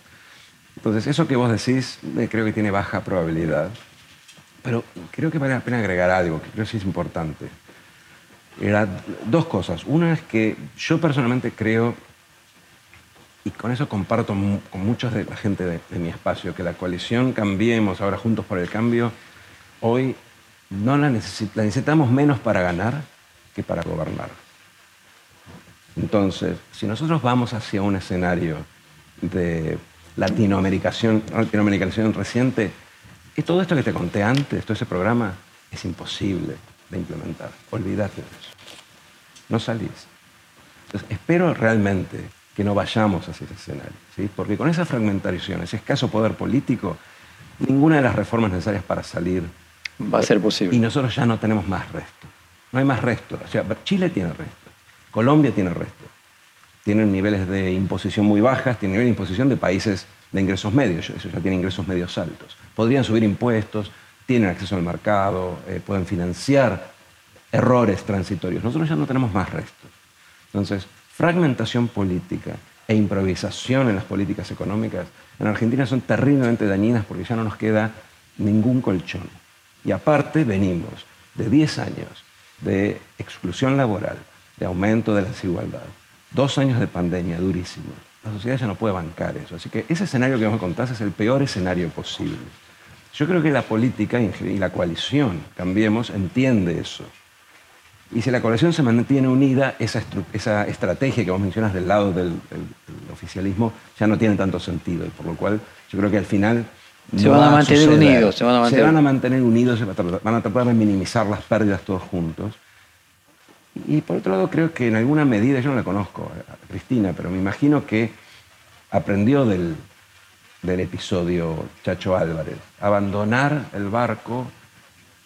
Entonces, eso que vos decís, eh, creo que tiene baja probabilidad, pero creo que vale la pena agregar algo, que creo que es importante. Era dos cosas. Una es que yo personalmente creo y con eso comparto con muchos de la gente de, mi espacio, que la coalición Cambiemos, ahora Juntos por el Cambio, hoy no la, necesit la necesitamos menos para ganar que para gobernar. Entonces, si nosotros vamos hacia un escenario de latinoamericación, latinoamericación reciente, y todo esto que te conté antes, todo ese programa, es imposible de implementar. Olvídate de eso. No salís. Entonces, espero realmente que no vayamos hacia ese escenario. ¿sí? Porque con esa fragmentación, ese escaso poder político, ninguna de las reformas necesarias para salir va a ser posible. Y nosotros ya no tenemos más resto. No hay más resto. O sea, Chile tiene resto. Colombia tiene resto. Tienen niveles de imposición muy bajas, tienen niveles de imposición de países de ingresos medios. Ellos ya tienen ingresos medios altos. Podrían subir impuestos, tienen acceso al mercado, eh, pueden financiar errores transitorios. Nosotros ya no tenemos más resto. Entonces, fragmentación política e improvisación en las políticas económicas en Argentina son terriblemente dañinas porque ya no nos queda ningún colchón. Y aparte venimos de 10 años de exclusión laboral, de aumento de la desigualdad, dos años de pandemia durísimos. La sociedad ya no puede bancar eso. Así que ese escenario que vos contás es el peor escenario posible. Yo creo que la política y la coalición, cambiemos, entiende eso. Y si la coalición se mantiene unida, esa, esa estrategia que vos mencionas del lado del, oficialismo ya no tiene tanto sentido. Y por lo cual yo creo que al final... Se no van a mantener a unidos. Se van a mantener, se van a mantener unidos, van a tratar de minimizar las pérdidas todos juntos. Y por otro lado, creo que en alguna medida, yo no la conozco a Cristina, pero me imagino que aprendió del, del episodio Chacho Álvarez. Abandonar el barco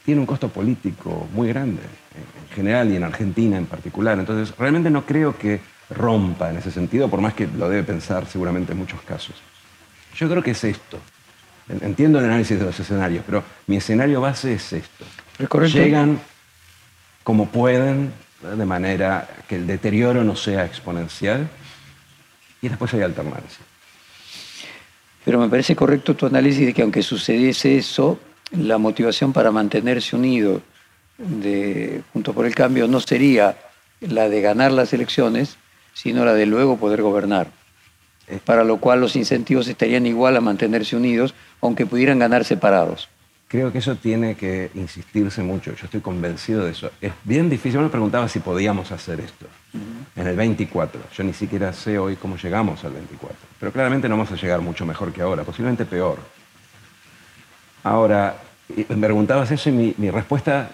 tiene un costo político muy grande, en general y en Argentina en particular. Entonces, realmente no creo que rompa en ese sentido, por más que lo debe pensar seguramente en muchos casos. Yo creo que es esto. Entiendo el análisis de los escenarios, pero mi escenario base es esto. ¿Es Llegan como pueden, de manera que el deterioro no sea exponencial, y después hay alternancia. Pero me parece correcto tu análisis de que aunque sucediese eso, la motivación para mantenerse unido de Juntos por el Cambio no sería la de ganar las elecciones, sino la de luego poder gobernar. Para lo cual los incentivos estarían igual a mantenerse unidos, aunque pudieran ganar separados. Creo que eso tiene que insistirse mucho, yo estoy convencido de eso. Es bien difícil, me preguntaba si podíamos hacer esto en el 24. Yo ni siquiera sé hoy cómo llegamos al 24, pero claramente no vamos a llegar mucho mejor que ahora, posiblemente peor. Ahora, me preguntabas eso y mi, respuesta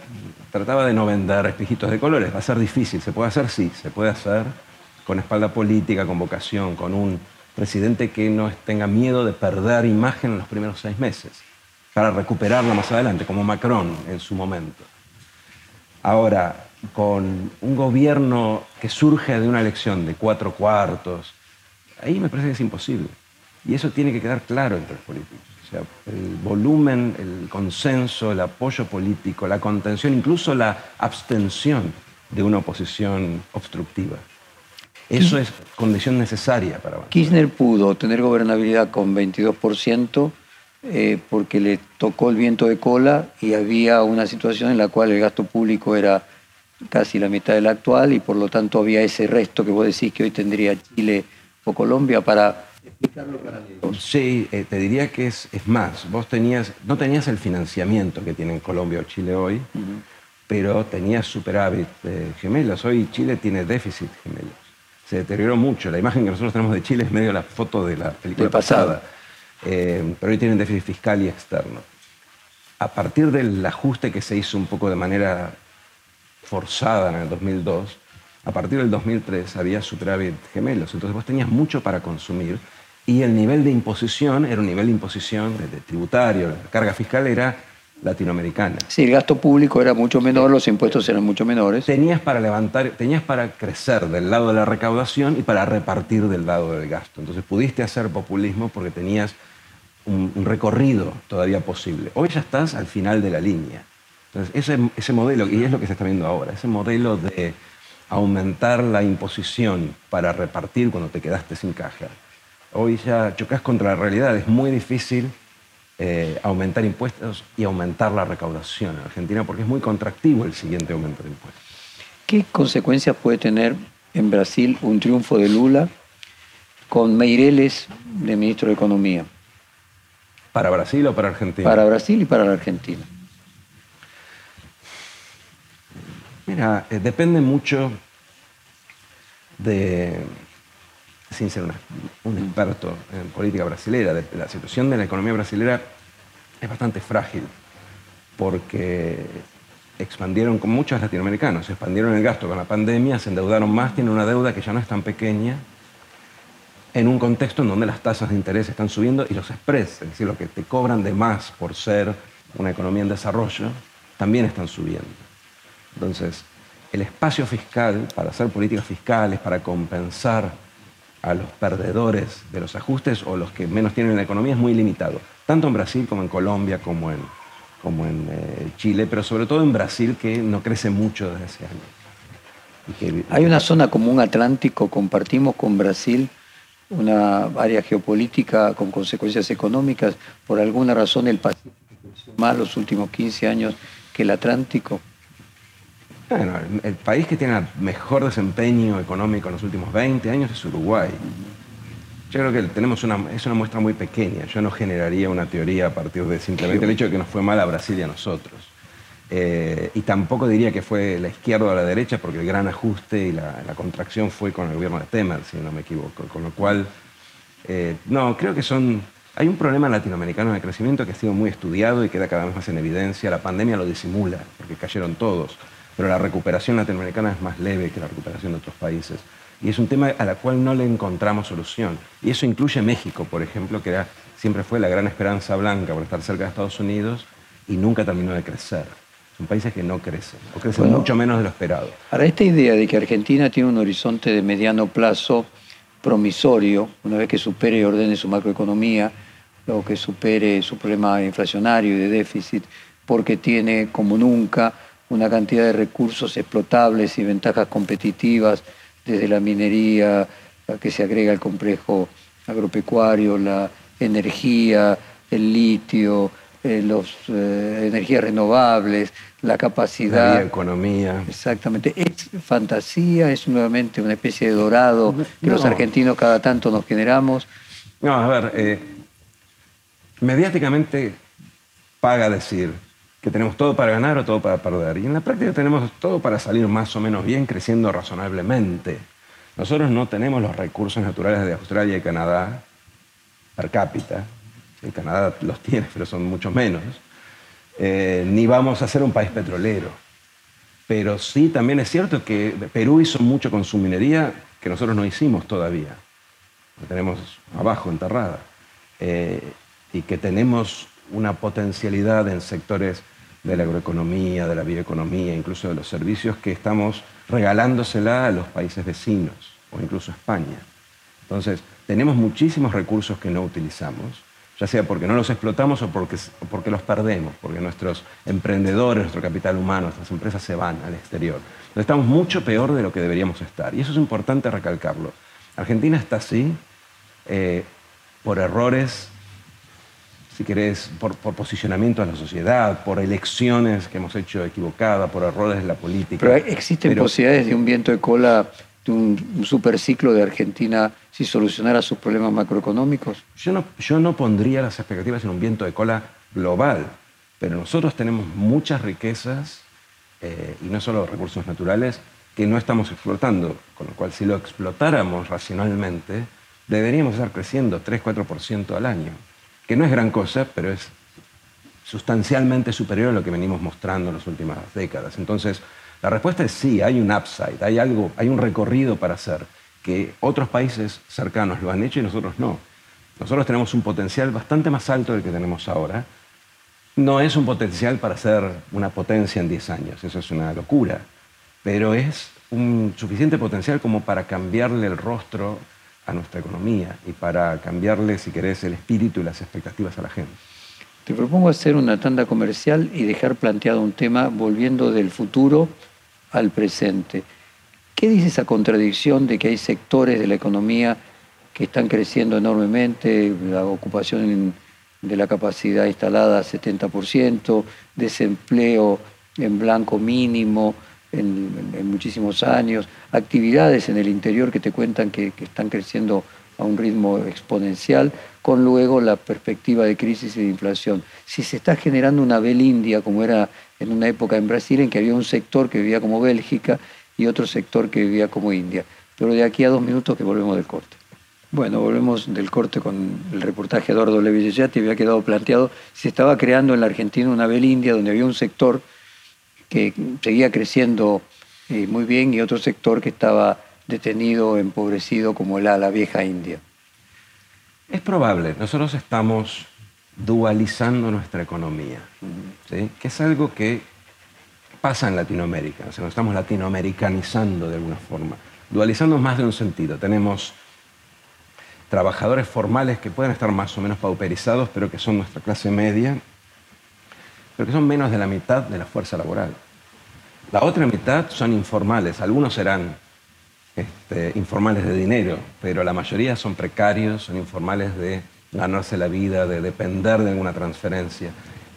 trataba de no vender espejitos de colores. Va a ser difícil, ¿se puede hacer? Sí, se puede hacer con espalda política, con vocación, con un presidente que no tenga miedo de perder imagen en los primeros seis meses, para recuperarla más adelante, como Macron en su momento. Ahora, con un gobierno que surge de una elección de cuatro cuartos, ahí me parece que es imposible. Y eso tiene que quedar claro entre los políticos sea, el volumen, el consenso, el apoyo político, la contención, incluso la abstención de una oposición obstructiva. Eso es condición necesaria para avanzar. Kirchner pudo tener gobernabilidad con 22% eh, porque le tocó el viento de cola y había una situación en la cual el gasto público era casi la mitad del actual y por lo tanto había ese resto que vos decís que hoy tendría Chile o Colombia para Sí, eh, te diría que es, es, más. Vos tenías, no tenías el financiamiento que tienen Colombia o Chile hoy, pero tenías superávit gemelos. Hoy Chile tiene déficit gemelos. Se deterioró mucho. La imagen que nosotros tenemos de Chile es medio la foto de la película pasada. Eh, pero hoy tienen déficit fiscal y externo. A partir del ajuste que se hizo un poco de manera forzada en el 2002, a partir del 2003 había superávit gemelos, entonces vos tenías mucho para consumir y el nivel de imposición era un nivel de imposición de, tributario, la carga fiscal era latinoamericana. Sí, el gasto público era mucho menor, los impuestos eran mucho menores. Tenías para levantar, tenías para crecer del lado de la recaudación y para repartir del lado del gasto. Entonces pudiste hacer populismo porque tenías un, recorrido todavía posible. Hoy ya estás al final de la línea. Entonces ese, ese modelo, y es lo que se está viendo ahora, ese modelo de aumentar la imposición para repartir cuando te quedaste sin caja. Hoy ya chocas contra la realidad, es muy difícil eh, aumentar impuestos y aumentar la recaudación en Argentina porque es muy contractivo el siguiente aumento de impuestos. ¿Qué consecuencias puede tener en Brasil un triunfo de Lula con Meireles de ministro de Economía? ¿Para Brasil o para Argentina? Para Brasil y para la Argentina. Mira, eh, depende mucho de, sin ser un experto en política brasilera, la situación de la economía brasilera es bastante frágil, porque expandieron, como muchos latinoamericanos, expandieron el gasto con la pandemia, se endeudaron más, tienen una deuda que ya no es tan pequeña, en un contexto en donde las tasas de interés están subiendo y los spreads, es decir, lo que te cobran de más por ser una economía en desarrollo, también están subiendo. Entonces, el espacio fiscal para hacer políticas fiscales, para compensar a los perdedores de los ajustes o los que menos tienen en la economía es muy limitado, tanto en Brasil como en Colombia, como en, como en eh, Chile, pero sobre todo en Brasil que no crece mucho desde ese año. Hay una zona común atlántico, compartimos con Brasil una área geopolítica con consecuencias económicas. Por alguna razón el Pacífico más los últimos 15 años que el Atlántico. Bueno, el, país que tiene mejor desempeño económico en los últimos 20 años es Uruguay. Yo creo que tenemos una, es una muestra muy pequeña. Yo no generaría una teoría a partir de simplemente el hecho de que nos fue mal a Brasil y a nosotros. Eh, y tampoco diría que fue la izquierda o la derecha, porque el gran ajuste y la, contracción fue con el gobierno de Temer, si no me equivoco. Con lo cual, eh, no, creo que son... Hay un problema latinoamericano de crecimiento que ha sido muy estudiado y queda cada vez más en evidencia. La pandemia lo disimula, porque cayeron todos pero la recuperación latinoamericana es más leve que la recuperación de otros países. Y es un tema a la cual no le encontramos solución. Y eso incluye México, por ejemplo, que siempre fue la gran esperanza blanca por estar cerca de Estados Unidos y nunca terminó de crecer. Son países que no crecen, o crecen mucho menos de lo esperado. Ahora, esta idea de que Argentina tiene un horizonte de mediano plazo promisorio, una vez que supere y ordene su macroeconomía, o que supere su problema inflacionario y de déficit, porque tiene como nunca una cantidad de recursos explotables y ventajas competitivas, desde la minería, que se agrega al complejo agropecuario, la energía, el litio, eh, las eh, energías renovables, la capacidad... La economía. Exactamente. ¿Es fantasía? ¿Es nuevamente una especie de dorado que los argentinos cada tanto nos generamos? No, a ver, eh, mediáticamente paga decir que tenemos todo para ganar o todo para perder. Y en la práctica tenemos todo para salir más o menos bien, creciendo razonablemente. Nosotros no tenemos los recursos naturales de Australia y Canadá per cápita. En Canadá los tiene, pero son mucho menos. Eh, ni vamos a ser un país petrolero. Pero sí también es cierto que Perú hizo mucho con su minería que nosotros no hicimos todavía. La tenemos abajo, enterrada. Eh, y que tenemos una potencialidad en sectores de la agroeconomía, de la bioeconomía, incluso de los servicios que estamos regalándosela a los países vecinos o incluso a España. Entonces, tenemos muchísimos recursos que no utilizamos, ya sea porque no los explotamos o porque, porque los perdemos, porque nuestros emprendedores, nuestro capital humano, nuestras empresas se van al exterior. Entonces, estamos mucho peor de lo que deberíamos estar. Y eso es importante recalcarlo. Argentina está así eh, por errores si querés, por, posicionamiento de la sociedad, por elecciones que hemos hecho equivocadas, por errores de la política. Pero existen posibilidades de un viento de cola, de un, superciclo de Argentina si solucionara sus problemas macroeconómicos. Yo no, yo no pondría las expectativas en un viento de cola global, pero nosotros tenemos muchas riquezas, eh, y no solo recursos naturales, que no estamos explotando, con lo cual si lo explotáramos racionalmente, deberíamos estar creciendo 3-4% al año que no es gran cosa, pero es sustancialmente superior a lo que venimos mostrando en las últimas décadas. Entonces, la respuesta es sí, hay un upside, hay algo, hay un recorrido para hacer, que otros países cercanos lo han hecho y nosotros no. Nosotros tenemos un potencial bastante más alto del que tenemos ahora. No es un potencial para ser una potencia en 10 años, eso es una locura, pero es un suficiente potencial como para cambiarle el rostro a nuestra economía y para cambiarle, si querés, el espíritu y las expectativas a la gente. Te propongo hacer una tanda comercial y dejar planteado un tema volviendo del futuro al presente. ¿Qué dice esa contradicción de que hay sectores de la economía que están creciendo enormemente, la ocupación de la capacidad instalada 70%, desempleo en blanco mínimo, en, muchísimos años, actividades en el interior que te cuentan que, están creciendo a un ritmo exponencial, con luego la perspectiva de crisis y de inflación. Si se está generando una India como era en una época en Brasil, en que había un sector que vivía como Bélgica y otro sector que vivía como India. Pero de aquí a dos minutos que volvemos del corte. Bueno, volvemos del corte con el reportaje de Eduardo Levillellati. Había quedado planteado, se estaba creando en la Argentina una India donde había un sector que seguía creciendo eh, muy bien y otro sector que estaba detenido, empobrecido como la, la vieja India. Es probable, nosotros estamos dualizando nuestra economía, ¿sí? que es algo que pasa en Latinoamérica, o nos estamos latinoamericanizando de alguna forma, dualizando más de un sentido. Tenemos trabajadores formales que pueden estar más o menos pauperizados, pero que son nuestra clase media, pero que son menos de la mitad de la fuerza laboral. La otra mitad son informales, algunos serán este, informales de dinero, pero la mayoría son precarios, son informales de ganarse la vida, de depender de alguna transferencia.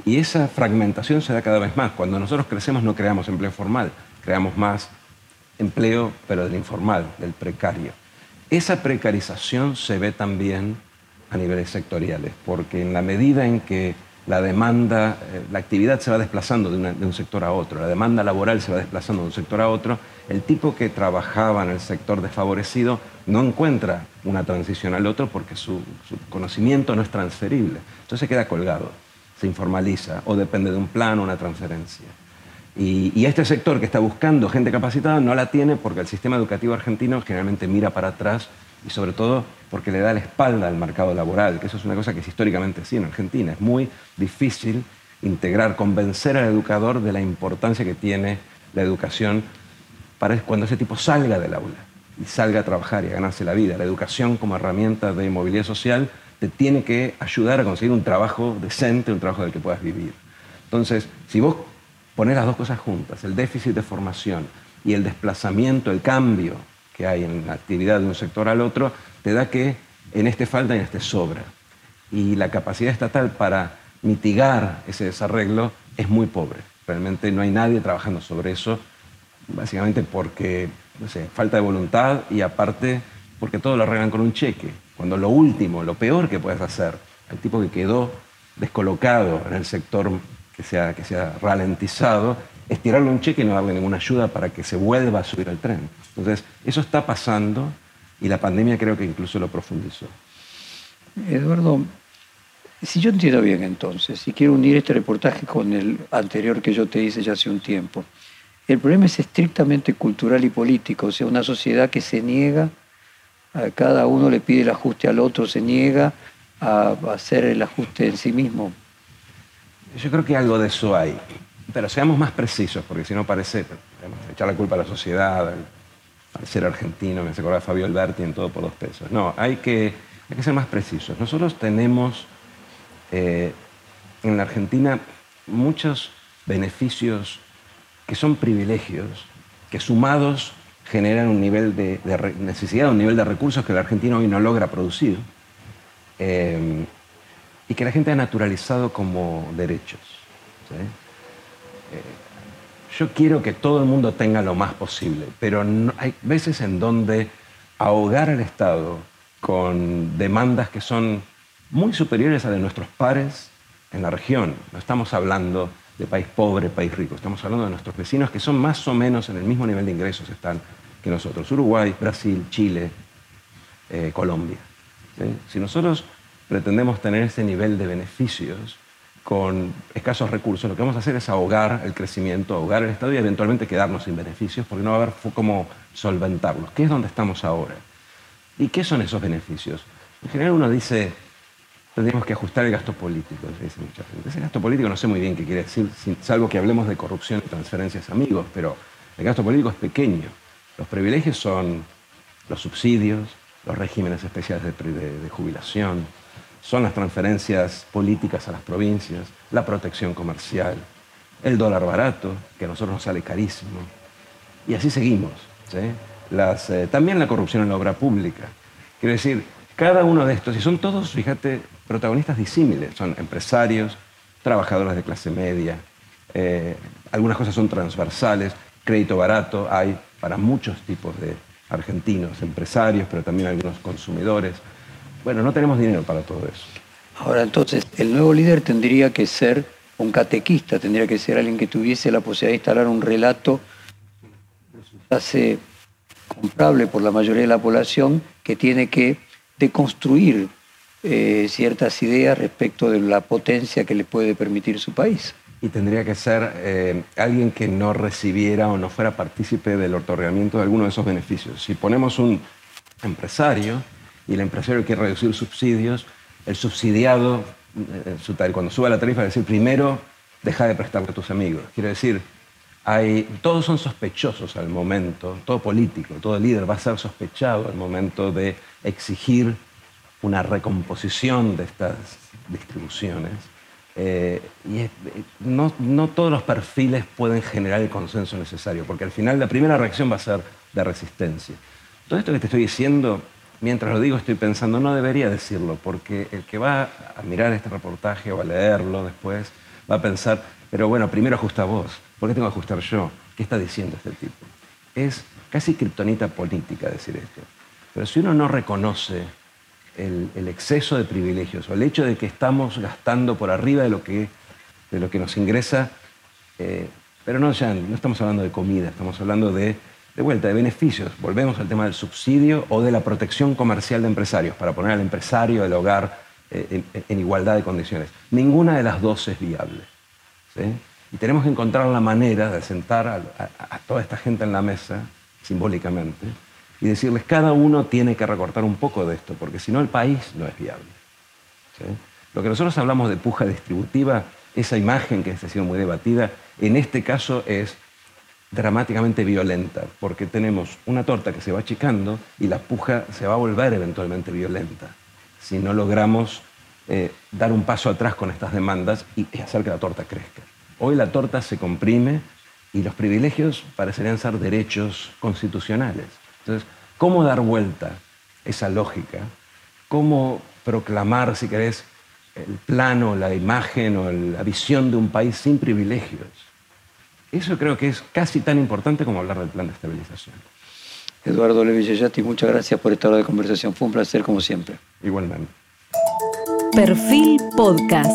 Y esa fragmentación se da cada vez más. Cuando nosotros crecemos no creamos empleo formal, creamos más empleo, pero del informal, del precario. Esa precarización se ve también a niveles sectoriales, porque en la medida en que la demanda, eh, la actividad se va desplazando de, un sector a otro, la demanda laboral se va desplazando de un sector a otro, el tipo que trabajaba en el sector desfavorecido no encuentra una transición al otro porque su, conocimiento no es transferible. Entonces queda colgado, se informaliza o depende de un plan o una transferencia. Y, y, este sector que está buscando gente capacitada no la tiene porque el sistema educativo argentino generalmente mira para atrás y sobre todo porque le da la espalda al mercado laboral, que eso es una cosa que es históricamente así en Argentina. Es muy difícil integrar, convencer al educador de la importancia que tiene la educación para cuando ese tipo salga del aula y salga a trabajar y a ganarse la vida. La educación como herramienta de movilidad social te tiene que ayudar a conseguir un trabajo decente, un trabajo del que puedas vivir. Entonces, si vos pones las dos cosas juntas, el déficit de formación y el desplazamiento, el cambio que hay en la actividad de un sector al otro, te da que en este falta y en este sobra. Y la capacidad estatal para mitigar ese desarreglo es muy pobre. Realmente no hay nadie trabajando sobre eso, básicamente porque, no sé, falta de voluntad y aparte porque todo lo arreglan con un cheque. Cuando lo último, lo peor que puedes hacer, el tipo que quedó descolocado en el sector que se ha, que se ha ralentizado, es tirarle un cheque y no darle ninguna ayuda para que se vuelva a subir al tren. Entonces, eso está pasando y la pandemia creo que incluso lo profundizó. Eduardo, si yo entiendo bien entonces, y quiero unir este reportaje con el anterior que yo te hice ya hace un tiempo, el problema es estrictamente cultural y político, o sea, una sociedad que se niega, a cada uno le pide el ajuste al otro, se niega a hacer el ajuste en sí mismo. Yo creo que algo de eso hay, pero seamos más precisos, porque si no parece echar la culpa a la sociedad, al, ser argentino, me hace acordar a Fabio Alberti en todo por dos pesos. No, hay que, hay que ser más precisos. Nosotros tenemos eh, en la Argentina muchos beneficios que son privilegios, que sumados generan un nivel de, necesidad, un nivel de recursos que el argentino hoy no logra producir eh, y que la gente ha naturalizado como derechos. Yo quiero que todo el mundo tenga lo más posible, pero hay veces en donde ahogar al Estado con demandas que son muy superiores a de nuestros pares en la región. No estamos hablando de país pobre, país rico, estamos hablando de nuestros vecinos que son más o menos en el mismo nivel de ingresos están que nosotros. Uruguay, Brasil, Chile, eh, Colombia. Si nosotros pretendemos tener ese nivel de beneficios con escasos recursos, lo que vamos a hacer es ahogar el crecimiento, ahogar el Estado y eventualmente quedarnos sin beneficios porque no va a haber cómo solventarlos. ¿Qué es donde estamos ahora? ¿Y qué son esos beneficios? En general uno dice, tendríamos que ajustar el gasto político, dice mucha gente. Ese gasto político no sé muy bien qué quiere decir, salvo que hablemos de corrupción y transferencias amigos, pero el gasto político es pequeño. Los privilegios son los subsidios, los regímenes especiales de, jubilación, son las transferencias políticas a las provincias, la protección comercial, el dólar barato, que a nosotros nos sale carísimo. Y así seguimos. Eh, también la corrupción en la obra pública. Quiero decir, cada uno de estos, y son todos, fíjate, protagonistas disímiles, son empresarios, trabajadores de clase media, eh, algunas cosas son transversales, crédito barato hay para muchos tipos de argentinos, empresarios, pero también algunos consumidores. Bueno, no tenemos dinero para todo eso. Ahora, entonces, el nuevo líder tendría que ser un catequista, tendría que ser alguien que tuviese la posibilidad de instalar un relato que hace comprable por la mayoría de la población, que tiene que de construir eh, ciertas ideas respecto de la potencia que le puede permitir su país. Y tendría que ser eh, alguien que no recibiera o no fuera partícipe del otorgamiento de alguno de esos beneficios. Si ponemos un empresario y el empresario quiere reducir subsidios, el subsidiado, eh, cuando suba la tarifa, va a decir primero, deja de prestarle a tus amigos. Quiero decir, hay, todos son sospechosos al momento, todo político, todo líder va a ser sospechado al momento de exigir una recomposición de estas distribuciones. Eh, y eh, no, no, todos los perfiles pueden generar el consenso necesario, porque al final la primera reacción va a ser de resistencia. Todo esto que te estoy diciendo, mientras lo digo, estoy pensando, no debería decirlo, porque el que va a mirar este reportaje o a leerlo después va a pensar, pero bueno, primero ajusta vos, ¿por qué tengo que ajustar yo? ¿Qué está diciendo este tipo? Es casi kriptonita política decir esto. Pero si uno no reconoce el, exceso de privilegios o el hecho de que estamos gastando por arriba de lo que, de lo que nos ingresa, eh, pero no, ya, no estamos hablando de comida, estamos hablando de, de vuelta, de beneficios. Volvemos al tema del subsidio o de la protección comercial de empresarios, para poner al empresario del hogar eh, en, igualdad de condiciones. Ninguna de las dos es viable. Y tenemos que encontrar la manera de sentar a toda esta gente en la mesa, simbólicamente, y decirles, cada uno tiene que recortar un poco de esto, porque si no el país no es viable. Lo que nosotros hablamos de puja distributiva, esa imagen que ha sido muy debatida, en este caso es dramáticamente violenta, porque tenemos una torta que se va achicando y la puja se va a volver eventualmente violenta, si no logramos eh, dar un paso atrás con estas demandas y hacer que la torta crezca. Hoy la torta se comprime y los privilegios parecerían ser derechos constitucionales. Entonces, ¿cómo dar vuelta esa lógica? ¿Cómo proclamar, si querés, el plano, la imagen o la visión de un país sin privilegios. Eso creo que es casi tan importante como hablar del plan de estabilización. Eduardo Levillellati, muchas gracias por esta hora de conversación. Fue un placer como siempre. Igualmente. Perfil Podcast.